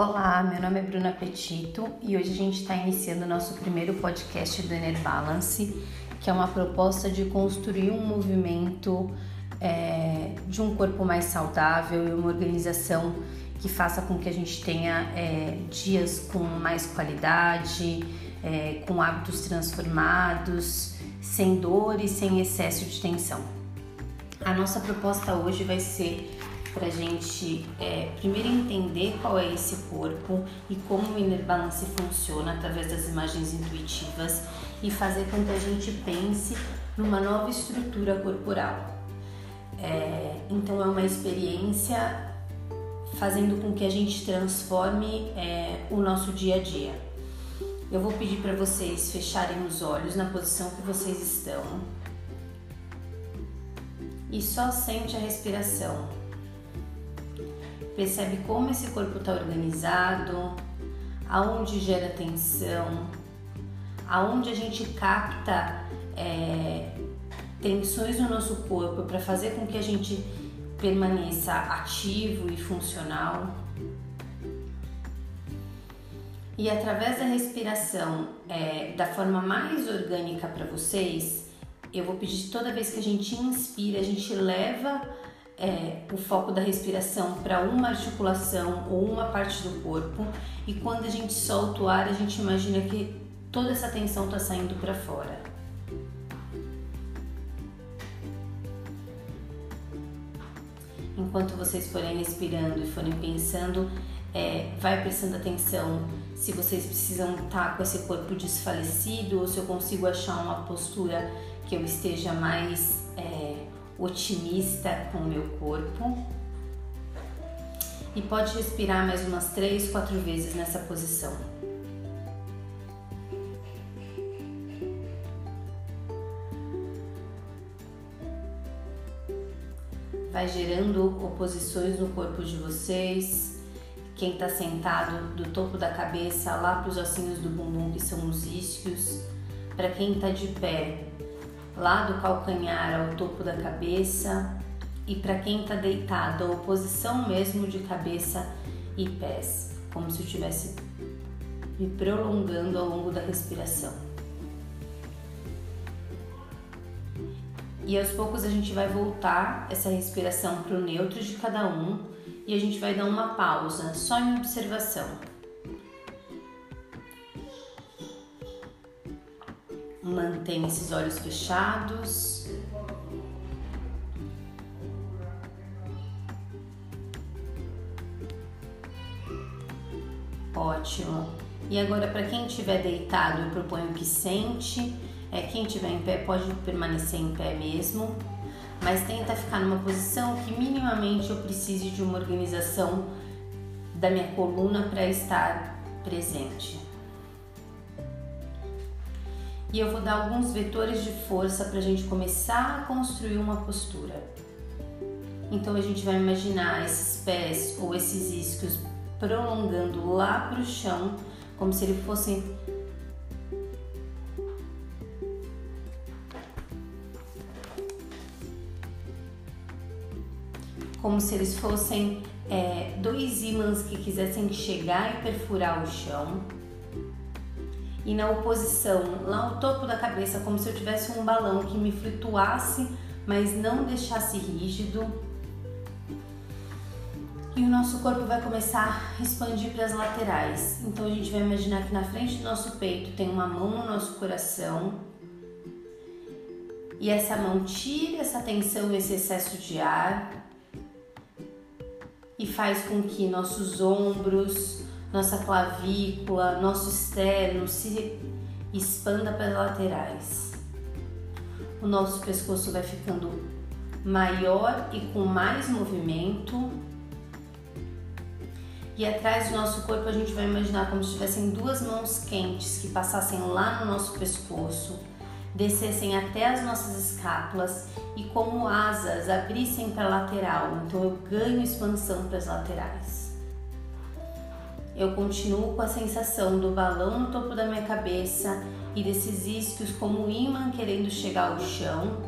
Olá, meu nome é Bruna Petito e hoje a gente está iniciando o nosso primeiro podcast do Ener Balance, que é uma proposta de construir um movimento é, de um corpo mais saudável e uma organização que faça com que a gente tenha é, dias com mais qualidade, é, com hábitos transformados, sem dor e sem excesso de tensão. A nossa proposta hoje vai ser para a gente é, primeiro entender qual é esse corpo e como o Inner Balance funciona através das imagens intuitivas e fazer com que a gente pense numa nova estrutura corporal. É, então é uma experiência fazendo com que a gente transforme é, o nosso dia a dia. Eu vou pedir para vocês fecharem os olhos na posição que vocês estão e só sente a respiração. Percebe como esse corpo está organizado, aonde gera tensão, aonde a gente capta é, tensões no nosso corpo para fazer com que a gente permaneça ativo e funcional. E através da respiração, é, da forma mais orgânica para vocês, eu vou pedir toda vez que a gente inspira, a gente leva é, o foco da respiração para uma articulação ou uma parte do corpo e quando a gente solta o ar, a gente imagina que toda essa tensão está saindo para fora. Enquanto vocês forem respirando e forem pensando, é, vai prestando atenção se vocês precisam estar tá com esse corpo desfalecido ou se eu consigo achar uma postura que eu esteja mais otimista com o meu corpo. E pode respirar mais umas três, quatro vezes nessa posição. Vai gerando oposições no corpo de vocês. Quem está sentado do topo da cabeça lá para os ossinhos do bumbum, que são os isquios. Para quem está de pé, lá do calcanhar ao topo da cabeça e para quem está deitado, a oposição mesmo de cabeça e pés, como se eu estivesse me prolongando ao longo da respiração. E aos poucos a gente vai voltar essa respiração para o neutro de cada um e a gente vai dar uma pausa só em observação. Mantém esses olhos fechados. Ótimo. E agora, para quem estiver deitado, eu proponho que sente. É, quem estiver em pé pode permanecer em pé mesmo, mas tenta ficar numa posição que minimamente eu precise de uma organização da minha coluna para estar presente e eu vou dar alguns vetores de força para a gente começar a construir uma postura. Então a gente vai imaginar esses pés ou esses isquios prolongando lá para o chão, como se eles fossem como se eles fossem é, dois ímãs que quisessem chegar e perfurar o chão e na oposição, lá no topo da cabeça, como se eu tivesse um balão que me flutuasse, mas não deixasse rígido. E o nosso corpo vai começar a expandir para as laterais. Então a gente vai imaginar que na frente do nosso peito tem uma mão no nosso coração. E essa mão tira essa tensão, esse excesso de ar e faz com que nossos ombros, nossa clavícula, nosso externo se expanda para as laterais. O nosso pescoço vai ficando maior e com mais movimento. E atrás do nosso corpo a gente vai imaginar como se tivessem duas mãos quentes que passassem lá no nosso pescoço, descessem até as nossas escápulas e como asas abrissem para a lateral. Então eu ganho expansão para as laterais eu continuo com a sensação do balão no topo da minha cabeça e desses isquios como imã querendo chegar ao chão.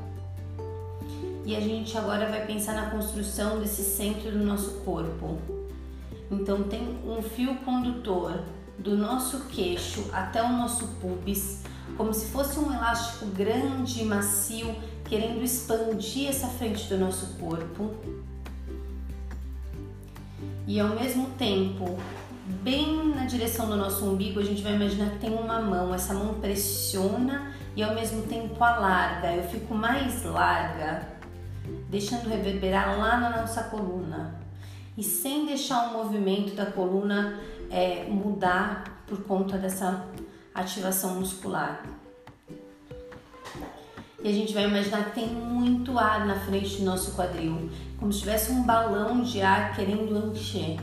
E a gente agora vai pensar na construção desse centro do nosso corpo. Então tem um fio condutor do nosso queixo até o nosso pubis, como se fosse um elástico grande e macio, querendo expandir essa frente do nosso corpo. E ao mesmo tempo, bem na direção do nosso umbigo, a gente vai imaginar que tem uma mão, essa mão pressiona e ao mesmo tempo alarga. Eu fico mais larga, deixando reverberar lá na nossa coluna e sem deixar o movimento da coluna é, mudar por conta dessa ativação muscular. E a gente vai imaginar que tem muito ar na frente do nosso quadril, como se tivesse um balão de ar querendo encher,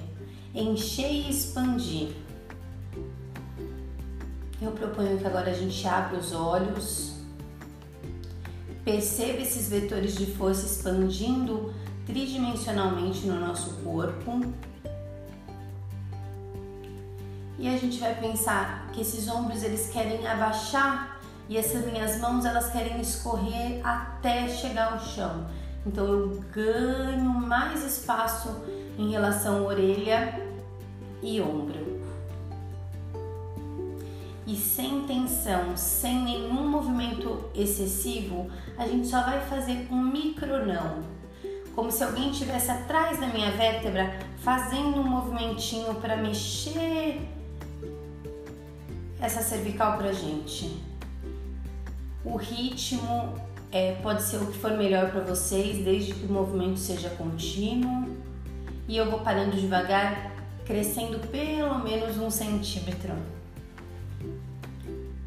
encher e expandir. Eu proponho que agora a gente abra os olhos, perceba esses vetores de força expandindo tridimensionalmente no nosso corpo. E a gente vai pensar que esses ombros eles querem abaixar e essas minhas mãos elas querem escorrer até chegar ao chão. Então eu ganho mais espaço em relação orelha e ombro. E sem tensão, sem nenhum movimento excessivo, a gente só vai fazer um micro não, como se alguém estivesse atrás da minha vértebra fazendo um movimentinho para mexer essa cervical pra gente. O ritmo é, pode ser o que for melhor para vocês, desde que o movimento seja contínuo. E eu vou parando devagar, crescendo pelo menos um centímetro.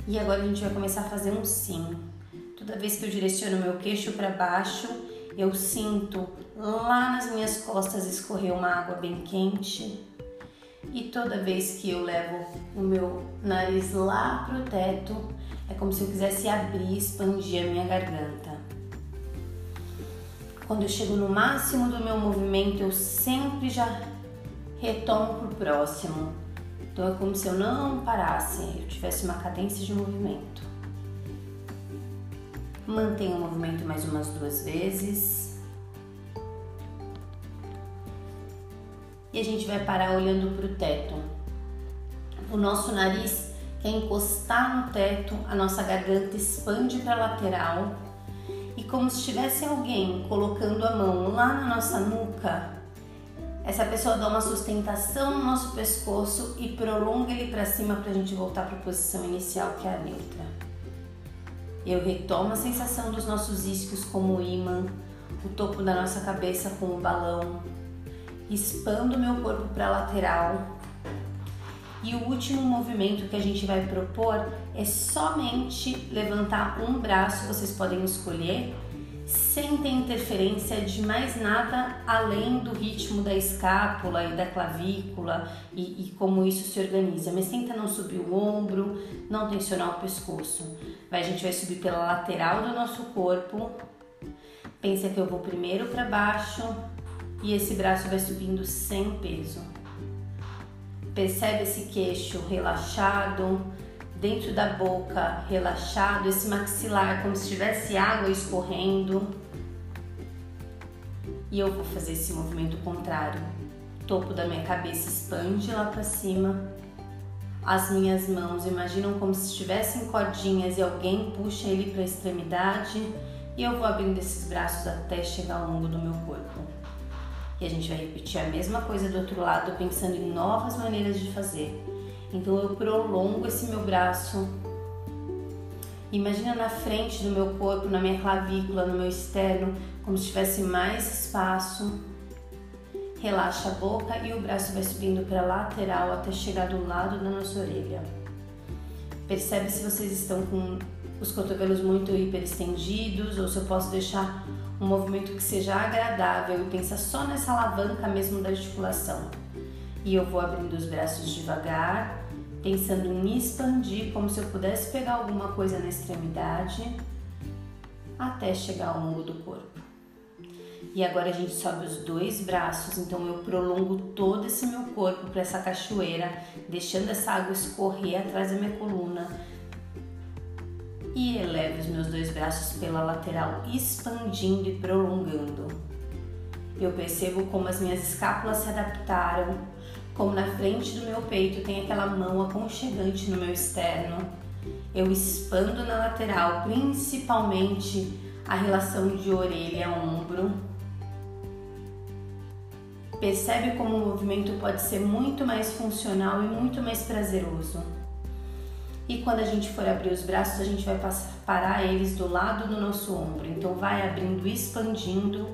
E agora a gente vai começar a fazer um sim. Toda vez que eu direciono meu queixo para baixo, eu sinto lá nas minhas costas escorrer uma água bem quente. E toda vez que eu levo o meu nariz lá pro teto, é como se eu quisesse abrir, expandir a minha garganta. Quando eu chego no máximo do meu movimento, eu sempre já retomo pro próximo. Então é como se eu não parasse, eu tivesse uma cadência de movimento. Mantenha o movimento mais umas duas vezes. E a gente vai parar olhando para o teto. O nosso nariz quer encostar no teto, a nossa garganta expande para a lateral e como se tivesse alguém colocando a mão lá na nossa nuca, essa pessoa dá uma sustentação no nosso pescoço e prolonga ele para cima para a gente voltar para a posição inicial, que é a neutra. Eu retomo a sensação dos nossos isquios como imã, o topo da nossa cabeça como balão, expando meu corpo para a lateral. E o último movimento que a gente vai propor é somente levantar um braço, vocês podem escolher, sem ter interferência de mais nada além do ritmo da escápula e da clavícula e, e, como isso se organiza. Mas tenta não subir o ombro, não tensionar o pescoço. Vai, a gente vai subir pela lateral do nosso corpo. Pensa que eu vou primeiro para baixo e esse braço vai subindo sem peso. Percebe esse queixo relaxado, dentro da boca relaxado, esse maxilar como se tivesse água escorrendo. E eu vou fazer esse movimento contrário. Topo da minha cabeça expande lá para cima. As minhas mãos imaginam como se estivessem cordinhas e alguém puxa ele para a extremidade. E eu vou abrindo esses braços até chegar ao longo do meu corpo. E a gente vai repetir a mesma coisa do outro lado, pensando em novas maneiras de fazer. Então eu prolongo esse meu braço. Imagina na frente do meu corpo, na minha clavícula, no meu externo, como se tivesse mais espaço. Relaxa a boca e o braço vai subindo para a lateral até chegar do lado da nossa orelha. Percebe se vocês estão com os cotovelos muito hiperestendidos ou se eu posso deixar um movimento que seja agradável e pensa só nessa alavanca mesmo da articulação. E eu vou abrindo os braços devagar, pensando em expandir como se eu pudesse pegar alguma coisa na extremidade até chegar ao longo do corpo. E agora a gente sobe os dois braços, então eu prolongo todo esse meu corpo para essa cachoeira, deixando essa água escorrer atrás da minha coluna. E elevo os meus dois braços pela lateral, expandindo e prolongando. Eu percebo como as minhas escápulas se adaptaram, como na frente do meu peito tem aquela mão aconchegante no meu externo, eu expando na lateral, principalmente a relação de orelha a ombro. Percebe como o movimento pode ser muito mais funcional e muito mais prazeroso. E quando a gente for abrir os braços, a gente vai parar eles do lado do nosso ombro. Então vai abrindo, expandindo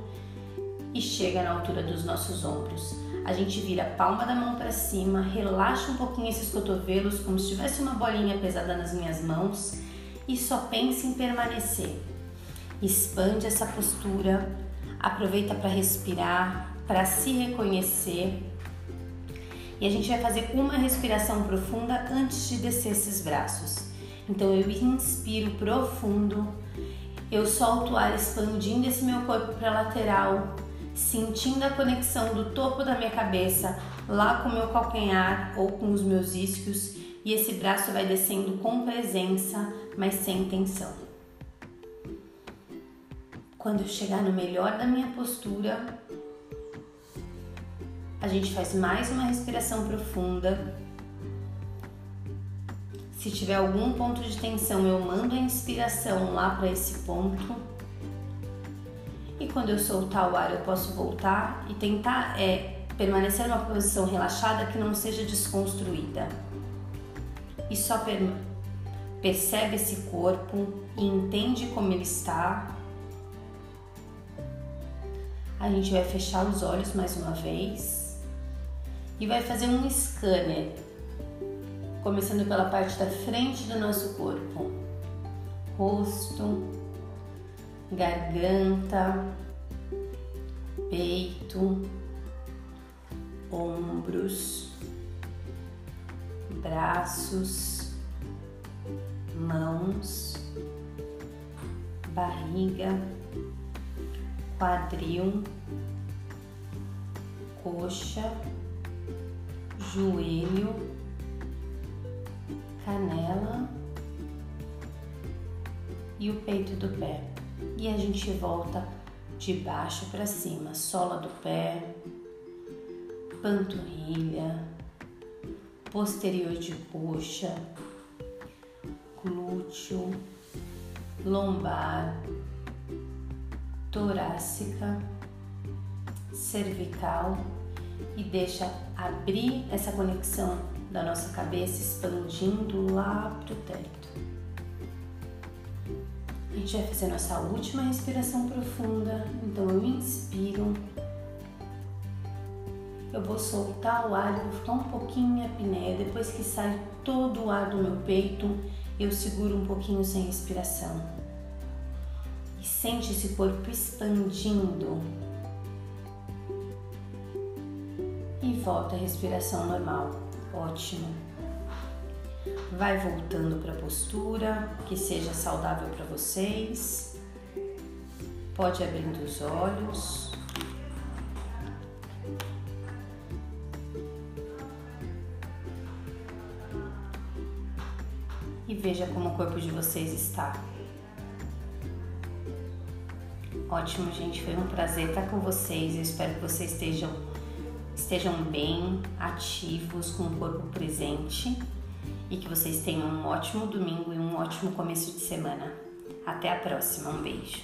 e chega na altura dos nossos ombros. A gente vira a palma da mão para cima, relaxa um pouquinho esses cotovelos como se tivesse uma bolinha pesada nas minhas mãos e só pense em permanecer. Expande essa postura, aproveita para respirar, para se reconhecer e a gente vai fazer uma respiração profunda antes de descer esses braços. Então eu inspiro profundo, eu solto o ar expandindo esse meu corpo para lateral, sentindo a conexão do topo da minha cabeça lá com o meu calcanhar ou com os meus isquios e esse braço vai descendo com presença, mas sem tensão. Quando eu chegar no melhor da minha postura, a gente faz mais uma respiração profunda. Se tiver algum ponto de tensão, eu mando a inspiração lá para esse ponto. E quando eu soltar o ar, eu posso voltar e tentar é, permanecer numa posição relaxada que não seja desconstruída. E só per percebe esse corpo e entende como ele está. A gente vai fechar os olhos mais uma vez e vai fazer um scanner, começando pela parte da frente do nosso corpo, rosto, garganta, peito, ombros, braços, mãos, barriga, quadril, coxa joelho, canela e o peito do pé. E a gente volta de baixo para cima, sola do pé, panturrilha, posterior de coxa, glúteo, lombar, torácica, cervical e deixa abrir essa conexão da nossa cabeça expandindo lá para o teto. A gente vai fazer nossa última respiração profunda. Então eu inspiro. Eu vou soltar o ar, vou ficar um pouquinho em apneia. Depois que sai todo o ar do meu peito, eu seguro um pouquinho sem respiração. E sente esse corpo expandindo e volta a respiração normal. Ótimo. Vai voltando para a postura que seja saudável para vocês. Pode abrindo os olhos. E veja como o corpo de vocês está. Ótimo, gente. Foi um prazer estar com vocês. Eu espero que vocês estejam estejam bem, ativos, com o corpo presente e que vocês tenham um ótimo domingo e um ótimo começo de semana. Até a próxima, um beijo.